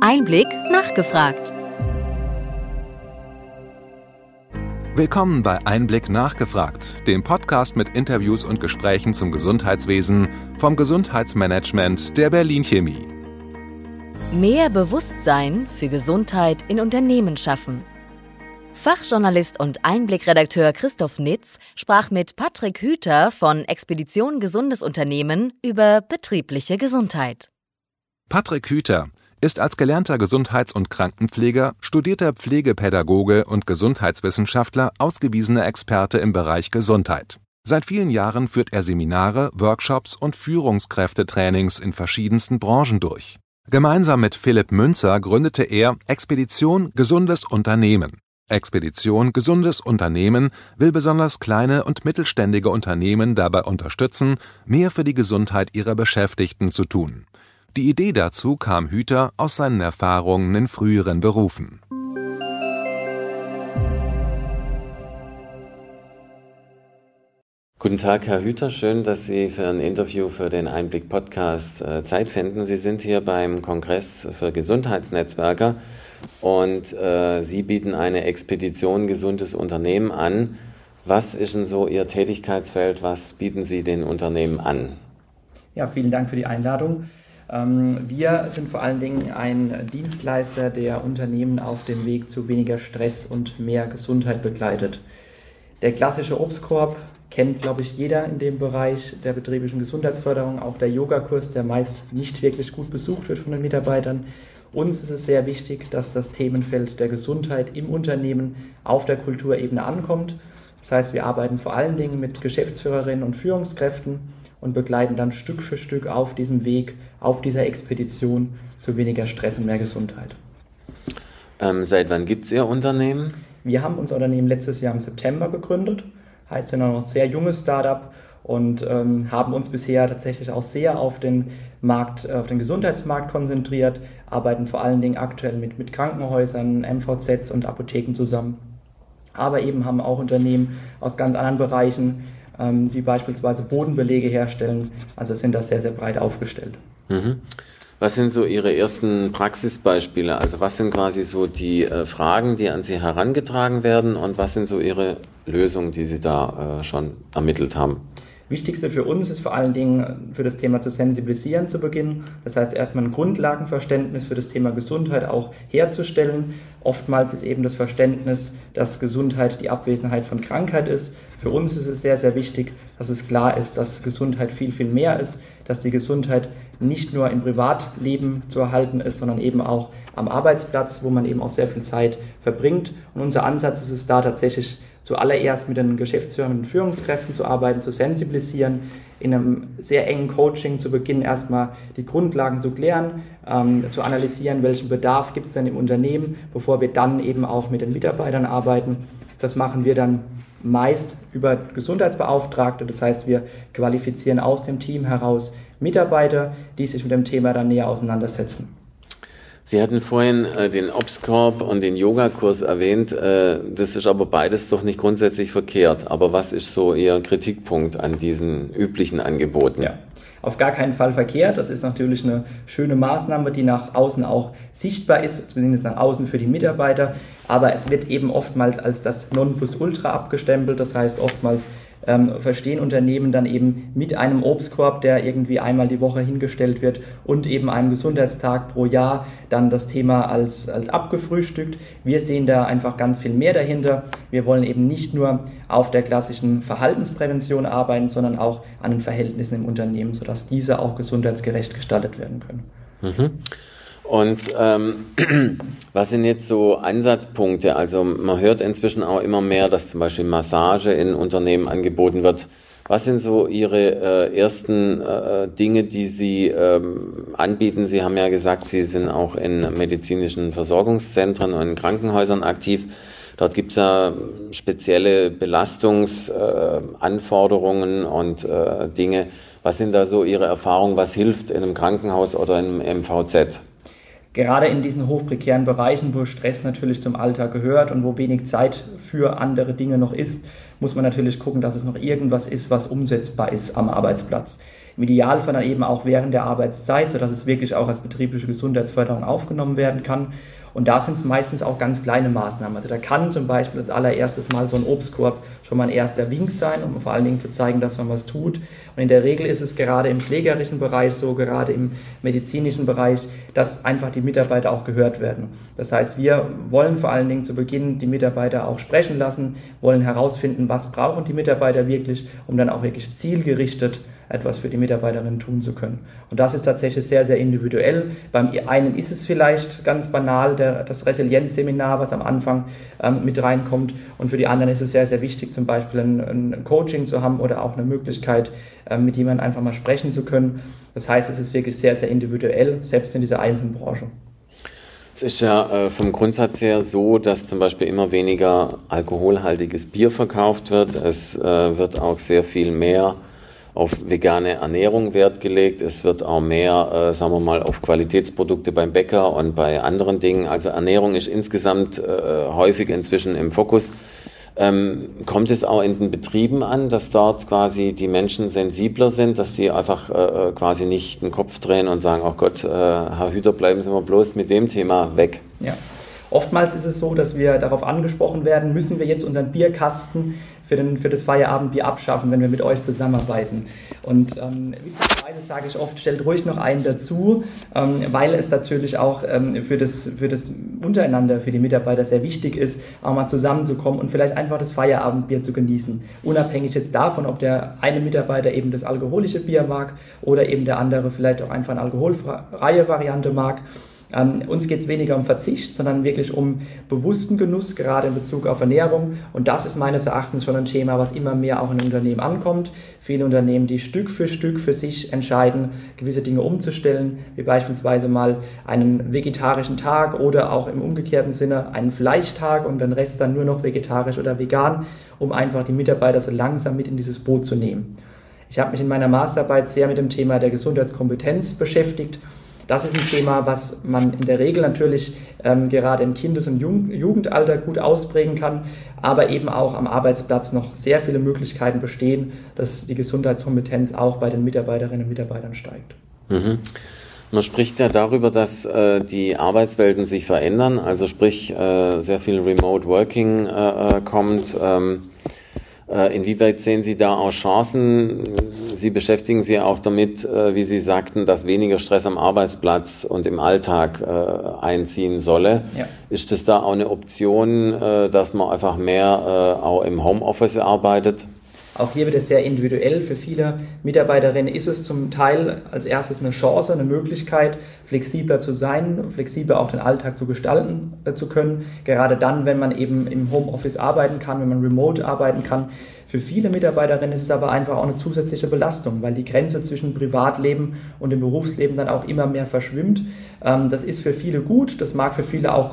Einblick nachgefragt. Willkommen bei Einblick nachgefragt, dem Podcast mit Interviews und Gesprächen zum Gesundheitswesen vom Gesundheitsmanagement der Berlin Chemie. Mehr Bewusstsein für Gesundheit in Unternehmen schaffen. Fachjournalist und Einblickredakteur Christoph Nitz sprach mit Patrick Hüter von Expedition Gesundes Unternehmen über betriebliche Gesundheit. Patrick Hüter ist als gelernter Gesundheits- und Krankenpfleger, studierter Pflegepädagoge und Gesundheitswissenschaftler ausgewiesener Experte im Bereich Gesundheit. Seit vielen Jahren führt er Seminare, Workshops und Führungskräftetrainings in verschiedensten Branchen durch. Gemeinsam mit Philipp Münzer gründete er Expedition Gesundes Unternehmen. Expedition Gesundes Unternehmen will besonders kleine und mittelständige Unternehmen dabei unterstützen, mehr für die Gesundheit ihrer Beschäftigten zu tun. Die Idee dazu kam Hüter aus seinen Erfahrungen in früheren Berufen. Guten Tag, Herr Hüter. Schön, dass Sie für ein Interview für den Einblick Podcast äh, Zeit finden. Sie sind hier beim Kongress für Gesundheitsnetzwerker und äh, Sie bieten eine Expedition Gesundes Unternehmen an. Was ist denn so Ihr Tätigkeitsfeld? Was bieten Sie den Unternehmen an? Ja, vielen Dank für die Einladung. Ähm, wir sind vor allen Dingen ein Dienstleister, der Unternehmen auf dem Weg zu weniger Stress und mehr Gesundheit begleitet. Der klassische Obstkorb kennt, glaube ich, jeder in dem Bereich der betrieblichen Gesundheitsförderung, auch der Yogakurs, der meist nicht wirklich gut besucht wird von den Mitarbeitern. Uns ist es sehr wichtig, dass das Themenfeld der Gesundheit im Unternehmen auf der Kulturebene ankommt. Das heißt, wir arbeiten vor allen Dingen mit Geschäftsführerinnen und Führungskräften und begleiten dann Stück für Stück auf diesem Weg, auf dieser Expedition zu weniger Stress und mehr Gesundheit. Ähm, seit wann gibt es Ihr Unternehmen? Wir haben unser Unternehmen letztes Jahr im September gegründet, heißt ja noch sehr junges Startup und ähm, haben uns bisher tatsächlich auch sehr auf den Markt, auf den Gesundheitsmarkt konzentriert, arbeiten vor allen Dingen aktuell mit, mit Krankenhäusern, MVZs und Apotheken zusammen. Aber eben haben auch Unternehmen aus ganz anderen Bereichen, ähm, die beispielsweise Bodenbelege herstellen. Also sind da sehr, sehr breit aufgestellt. Mhm. Was sind so Ihre ersten Praxisbeispiele? Also was sind quasi so die äh, Fragen, die an Sie herangetragen werden und was sind so Ihre Lösungen, die Sie da äh, schon ermittelt haben? Wichtigste für uns ist vor allen Dingen für das Thema zu sensibilisieren zu Beginn. Das heißt, erstmal ein Grundlagenverständnis für das Thema Gesundheit auch herzustellen. Oftmals ist eben das Verständnis, dass Gesundheit die Abwesenheit von Krankheit ist. Für uns ist es sehr, sehr wichtig, dass es klar ist, dass Gesundheit viel, viel mehr ist, dass die Gesundheit nicht nur im Privatleben zu erhalten ist, sondern eben auch am Arbeitsplatz, wo man eben auch sehr viel Zeit verbringt. Und unser Ansatz ist es da tatsächlich zuallererst mit den Geschäftsführern und Führungskräften zu arbeiten, zu sensibilisieren, in einem sehr engen Coaching zu Beginn erstmal die Grundlagen zu klären, ähm, zu analysieren, welchen Bedarf gibt es denn im Unternehmen, bevor wir dann eben auch mit den Mitarbeitern arbeiten. Das machen wir dann meist über Gesundheitsbeauftragte. Das heißt, wir qualifizieren aus dem Team heraus Mitarbeiter, die sich mit dem Thema dann näher auseinandersetzen. Sie hatten vorhin äh, den Obstkorb und den Yogakurs erwähnt. Äh, das ist aber beides doch nicht grundsätzlich verkehrt. Aber was ist so Ihr Kritikpunkt an diesen üblichen Angeboten? Ja, auf gar keinen Fall verkehrt. Das ist natürlich eine schöne Maßnahme, die nach außen auch sichtbar ist, zumindest nach außen für die Mitarbeiter. Aber es wird eben oftmals als das Nonplusultra abgestempelt. Das heißt, oftmals ähm, verstehen Unternehmen dann eben mit einem Obstkorb, der irgendwie einmal die Woche hingestellt wird und eben einem Gesundheitstag pro Jahr dann das Thema als, als abgefrühstückt. Wir sehen da einfach ganz viel mehr dahinter. Wir wollen eben nicht nur auf der klassischen Verhaltensprävention arbeiten, sondern auch an den Verhältnissen im Unternehmen, sodass diese auch gesundheitsgerecht gestaltet werden können. Mhm. Und ähm, was sind jetzt so Ansatzpunkte? Also man hört inzwischen auch immer mehr, dass zum Beispiel Massage in Unternehmen angeboten wird. Was sind so Ihre äh, ersten äh, Dinge, die Sie ähm, anbieten? Sie haben ja gesagt, Sie sind auch in medizinischen Versorgungszentren und in Krankenhäusern aktiv. Dort gibt es ja spezielle Belastungsanforderungen äh, und äh, Dinge. Was sind da so Ihre Erfahrungen? Was hilft in einem Krankenhaus oder in einem MVZ? Gerade in diesen hochprekären Bereichen, wo Stress natürlich zum Alltag gehört und wo wenig Zeit für andere Dinge noch ist, muss man natürlich gucken, dass es noch irgendwas ist, was umsetzbar ist am Arbeitsplatz. im Idealfall dann eben auch während der Arbeitszeit, sodass es wirklich auch als betriebliche Gesundheitsförderung aufgenommen werden kann. Und da sind es meistens auch ganz kleine Maßnahmen. Also da kann zum Beispiel als allererstes mal so ein Obstkorb schon mal ein erster Wink sein, um vor allen Dingen zu zeigen, dass man was tut. Und in der Regel ist es gerade im pflegerischen Bereich so, gerade im medizinischen Bereich, dass einfach die Mitarbeiter auch gehört werden. Das heißt, wir wollen vor allen Dingen zu Beginn die Mitarbeiter auch sprechen lassen, wollen herausfinden, was brauchen die Mitarbeiter wirklich, um dann auch wirklich zielgerichtet etwas für die Mitarbeiterinnen tun zu können. Und das ist tatsächlich sehr, sehr individuell. Beim einen ist es vielleicht ganz banal, der, das Resilienzseminar, was am Anfang ähm, mit reinkommt. Und für die anderen ist es sehr, sehr wichtig, zum Beispiel ein, ein Coaching zu haben oder auch eine Möglichkeit, ähm, mit jemandem einfach mal sprechen zu können. Das heißt, es ist wirklich sehr, sehr individuell, selbst in dieser einzelnen Branche. Es ist ja äh, vom Grundsatz her so, dass zum Beispiel immer weniger alkoholhaltiges Bier verkauft wird. Es äh, wird auch sehr viel mehr auf vegane Ernährung Wert gelegt. Es wird auch mehr, äh, sagen wir mal, auf Qualitätsprodukte beim Bäcker und bei anderen Dingen. Also Ernährung ist insgesamt äh, häufig inzwischen im Fokus. Ähm, kommt es auch in den Betrieben an, dass dort quasi die Menschen sensibler sind, dass die einfach äh, quasi nicht den Kopf drehen und sagen, oh Gott, äh, Herr Hüter, bleiben Sie mal bloß mit dem Thema weg? Ja. Oftmals ist es so, dass wir darauf angesprochen werden, müssen wir jetzt unseren Bierkasten für, den, für das Feierabendbier abschaffen, wenn wir mit euch zusammenarbeiten. Und ähm, witzigerweise sage ich oft, stellt ruhig noch einen dazu, ähm, weil es natürlich auch ähm, für, das, für das Untereinander, für die Mitarbeiter sehr wichtig ist, auch mal zusammenzukommen und vielleicht einfach das Feierabendbier zu genießen. Unabhängig jetzt davon, ob der eine Mitarbeiter eben das alkoholische Bier mag oder eben der andere vielleicht auch einfach eine alkoholfreie Variante mag. Ähm, uns geht es weniger um Verzicht, sondern wirklich um bewussten Genuss, gerade in Bezug auf Ernährung. Und das ist meines Erachtens schon ein Thema, was immer mehr auch in Unternehmen ankommt. Viele Unternehmen, die Stück für Stück für sich entscheiden, gewisse Dinge umzustellen, wie beispielsweise mal einen vegetarischen Tag oder auch im umgekehrten Sinne einen Fleischtag und den Rest dann nur noch vegetarisch oder vegan, um einfach die Mitarbeiter so langsam mit in dieses Boot zu nehmen. Ich habe mich in meiner Masterarbeit sehr mit dem Thema der Gesundheitskompetenz beschäftigt das ist ein Thema, was man in der Regel natürlich ähm, gerade im Kindes- und Jugendalter gut ausprägen kann, aber eben auch am Arbeitsplatz noch sehr viele Möglichkeiten bestehen, dass die Gesundheitskompetenz auch bei den Mitarbeiterinnen und Mitarbeitern steigt. Mhm. Man spricht ja darüber, dass äh, die Arbeitswelten sich verändern, also sprich äh, sehr viel Remote Working äh, äh kommt. Ähm, äh, inwieweit sehen Sie da auch Chancen? Sie beschäftigen sich auch damit, äh, wie Sie sagten, dass weniger Stress am Arbeitsplatz und im Alltag äh, einziehen solle. Ja. Ist das da auch eine Option, dass man einfach mehr auch im Homeoffice arbeitet? Auch hier wird es sehr individuell. Für viele Mitarbeiterinnen ist es zum Teil als erstes eine Chance, eine Möglichkeit, flexibler zu sein, flexibler auch den Alltag zu gestalten äh, zu können. Gerade dann, wenn man eben im Homeoffice arbeiten kann, wenn man remote arbeiten kann. Für viele Mitarbeiterinnen ist es aber einfach auch eine zusätzliche Belastung, weil die Grenze zwischen Privatleben und dem Berufsleben dann auch immer mehr verschwimmt. Ähm, das ist für viele gut, das mag für viele auch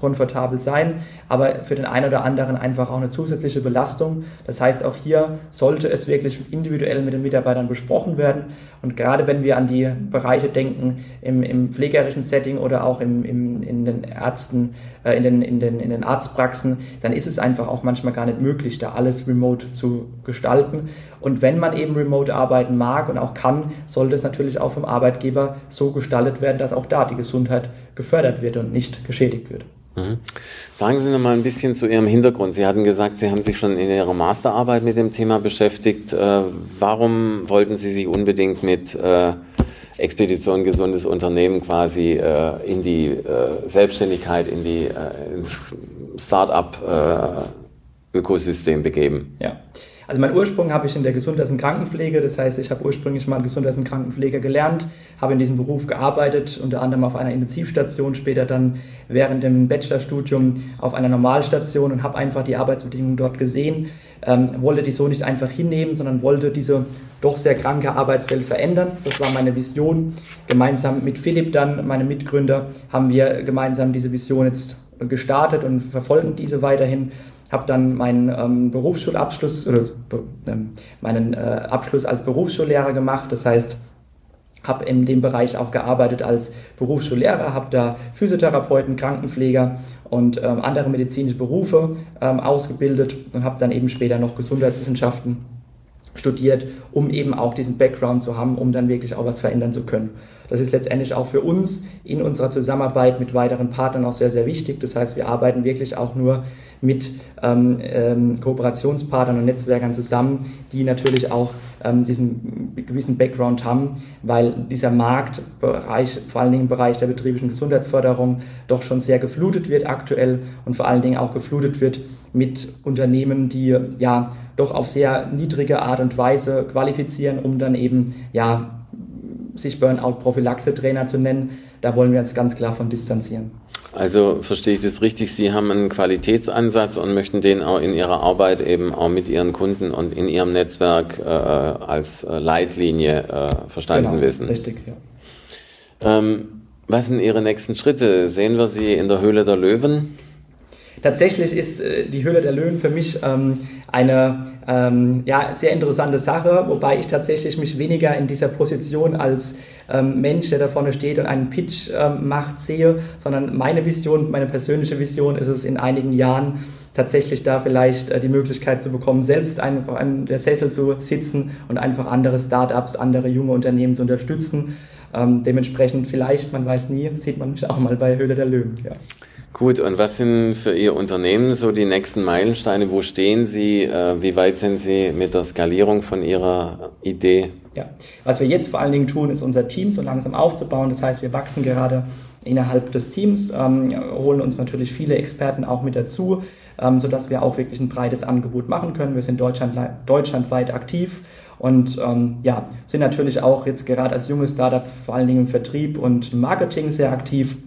komfortabel sein, aber für den einen oder anderen einfach auch eine zusätzliche Belastung. Das heißt, auch hier sollte es wirklich individuell mit den Mitarbeitern besprochen werden. Und gerade wenn wir an die Bereiche denken, im, im pflegerischen Setting oder auch im, im, in den Ärzten, äh, in, den, in, den, in den Arztpraxen, dann ist es einfach auch manchmal gar nicht möglich, da alles remote zu gestalten. Und wenn man eben remote arbeiten mag und auch kann, sollte es natürlich auch vom Arbeitgeber so gestaltet werden, dass auch da die Gesundheit gefördert wird und nicht geschädigt wird. Mhm. Sagen Sie noch mal ein bisschen zu Ihrem Hintergrund. Sie hatten gesagt, Sie haben sich schon in Ihrer Masterarbeit mit dem Thema beschäftigt. Äh, warum wollten Sie sich unbedingt mit äh, Expedition gesundes Unternehmen quasi äh, in die Selbstständigkeit, in die ins Start-up-Ökosystem begeben? Ja. Also mein Ursprung habe ich in der Gesundheits- und Krankenpflege, das heißt, ich habe ursprünglich mal Gesundheits- und Krankenpfleger gelernt, habe in diesem Beruf gearbeitet, unter anderem auf einer Intensivstation, später dann während dem Bachelorstudium auf einer Normalstation und habe einfach die Arbeitsbedingungen dort gesehen, ähm, wollte die so nicht einfach hinnehmen, sondern wollte diese doch sehr kranke Arbeitswelt verändern. Das war meine Vision. Gemeinsam mit Philipp dann, meinem Mitgründer, haben wir gemeinsam diese Vision jetzt gestartet und verfolgen diese weiterhin habe dann meinen ähm, Berufsschulabschluss oder äh, meinen äh, Abschluss als Berufsschullehrer gemacht. Das heißt, habe in dem Bereich auch gearbeitet als Berufsschullehrer, habe da Physiotherapeuten, Krankenpfleger und ähm, andere medizinische Berufe ähm, ausgebildet und habe dann eben später noch Gesundheitswissenschaften studiert, um eben auch diesen Background zu haben, um dann wirklich auch was verändern zu können. Das ist letztendlich auch für uns in unserer Zusammenarbeit mit weiteren Partnern auch sehr, sehr wichtig. Das heißt, wir arbeiten wirklich auch nur mit ähm, ähm, Kooperationspartnern und Netzwerkern zusammen, die natürlich auch ähm, diesen gewissen Background haben, weil dieser Marktbereich, vor allen Dingen im Bereich der betrieblichen Gesundheitsförderung, doch schon sehr geflutet wird aktuell und vor allen Dingen auch geflutet wird mit Unternehmen, die ja doch auf sehr niedrige Art und Weise qualifizieren, um dann eben ja sich Burnout-Prophylaxe-Trainer zu nennen. Da wollen wir uns ganz klar von distanzieren. Also verstehe ich das richtig, Sie haben einen Qualitätsansatz und möchten den auch in Ihrer Arbeit eben auch mit Ihren Kunden und in Ihrem Netzwerk äh, als äh, Leitlinie äh, verstanden genau, wissen. Richtig, ja. Ähm, was sind Ihre nächsten Schritte? Sehen wir Sie in der Höhle der Löwen? Tatsächlich ist äh, die Höhle der Löwen für mich ähm, eine ähm, ja, sehr interessante Sache, wobei ich tatsächlich mich weniger in dieser Position als ähm, Mensch, der da vorne steht und einen Pitch ähm, macht, sehe, sondern meine Vision, meine persönliche Vision ist es in einigen Jahren tatsächlich da vielleicht äh, die Möglichkeit zu bekommen, selbst einfach an der Sessel zu sitzen und einfach andere Startups, andere junge Unternehmen zu unterstützen. Ähm, dementsprechend vielleicht, man weiß nie, sieht man mich auch mal bei Höhle der Löwen. Ja. Gut, und was sind für Ihr Unternehmen so die nächsten Meilensteine? Wo stehen Sie? Äh, wie weit sind Sie mit der Skalierung von Ihrer Idee? Ja, was wir jetzt vor allen Dingen tun, ist unser Team so langsam aufzubauen. Das heißt, wir wachsen gerade innerhalb des Teams, ähm, holen uns natürlich viele Experten auch mit dazu, ähm, sodass wir auch wirklich ein breites Angebot machen können. Wir sind Deutschland, deutschlandweit aktiv und ähm, ja, sind natürlich auch jetzt gerade als junges Startup vor allen Dingen im Vertrieb und Marketing sehr aktiv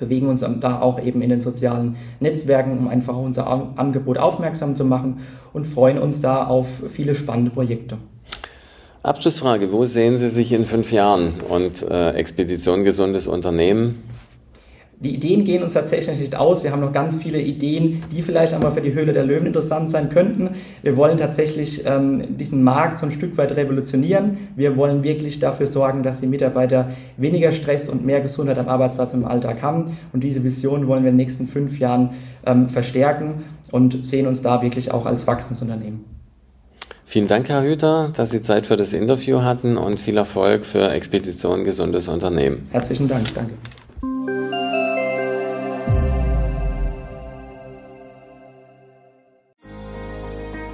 bewegen uns da auch eben in den sozialen Netzwerken, um einfach unser Angebot aufmerksam zu machen und freuen uns da auf viele spannende Projekte. Abschlussfrage, wo sehen Sie sich in fünf Jahren und äh, Expedition gesundes Unternehmen? Die Ideen gehen uns tatsächlich nicht aus. Wir haben noch ganz viele Ideen, die vielleicht einmal für die Höhle der Löwen interessant sein könnten. Wir wollen tatsächlich ähm, diesen Markt so ein Stück weit revolutionieren. Wir wollen wirklich dafür sorgen, dass die Mitarbeiter weniger Stress und mehr Gesundheit am Arbeitsplatz im Alltag haben. Und diese Vision wollen wir in den nächsten fünf Jahren ähm, verstärken und sehen uns da wirklich auch als Wachstumsunternehmen. Vielen Dank, Herr Hüter, dass Sie Zeit für das Interview hatten und viel Erfolg für Expedition Gesundes Unternehmen. Herzlichen Dank, danke.